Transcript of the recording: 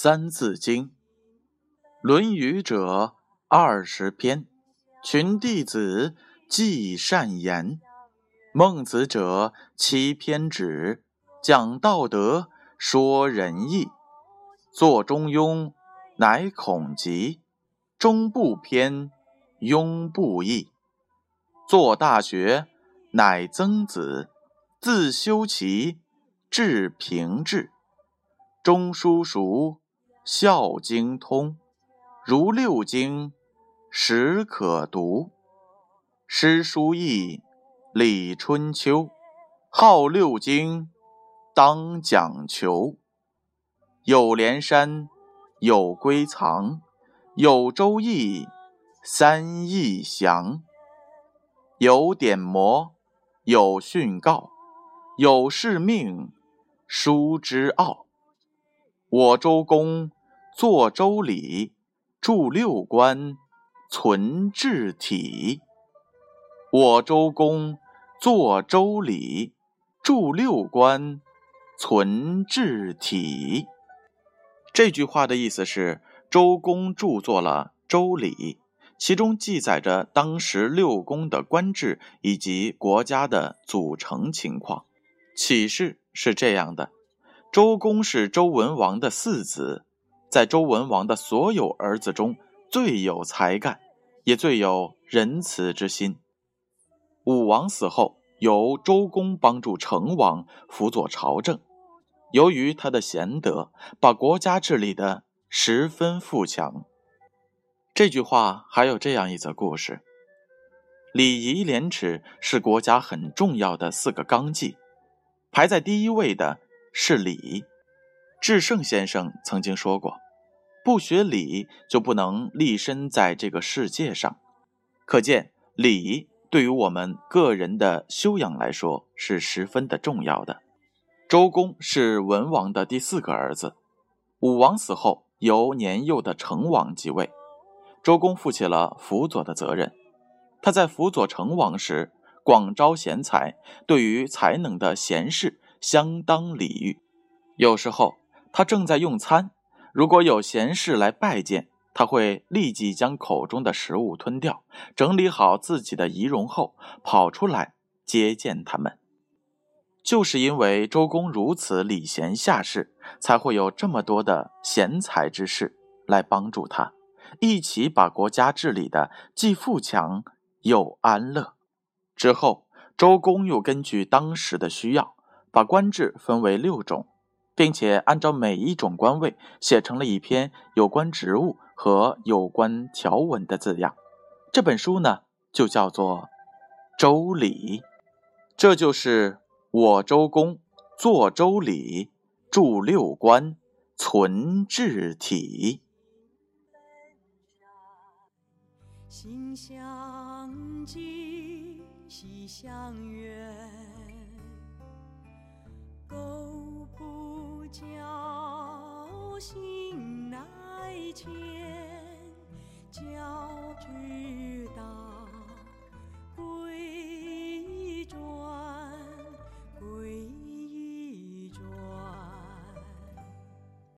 三字经》《论语》者二十篇，群弟子记善言；孟子者七篇止，讲道德，说仁义。作中庸，乃孔伋；中不偏，庸不义。作大学，乃曾子；自修齐，至平治。中书熟，孝经通，如六经，始可读。诗书易，礼春秋，号六经，当讲求。有连山，有归藏，有周易，三易详。有典谟，有训告，有誓命，书之奥。我周公作周礼，著六官，存治体。我周公作周礼，著六官，存治体。这句话的意思是，周公著作了周礼，其中记载着当时六宫的官制以及国家的组成情况。启示是这样的。周公是周文王的四子，在周文王的所有儿子中最有才干，也最有仁慈之心。武王死后，由周公帮助成王辅佐朝政。由于他的贤德，把国家治理的十分富强。这句话还有这样一则故事：礼仪廉耻是国家很重要的四个纲纪，排在第一位的。是礼，至圣先生曾经说过：“不学礼，就不能立身在这个世界上。”可见礼对于我们个人的修养来说是十分的重要的。周公是文王的第四个儿子，武王死后，由年幼的成王继位，周公负起了辅佐的责任。他在辅佐成王时，广招贤才，对于才能的贤士。相当礼遇。有时候他正在用餐，如果有贤士来拜见，他会立即将口中的食物吞掉，整理好自己的仪容后，跑出来接见他们。就是因为周公如此礼贤下士，才会有这么多的贤才之士来帮助他，一起把国家治理的既富强又安乐。之后，周公又根据当时的需要。把官制分为六种，并且按照每一种官位写成了一篇有关职务和有关条文的字样。这本书呢，就叫做《周礼》。这就是我周公作周礼，著六官，存治体。心相近，心相远。苟不教，性乃迁。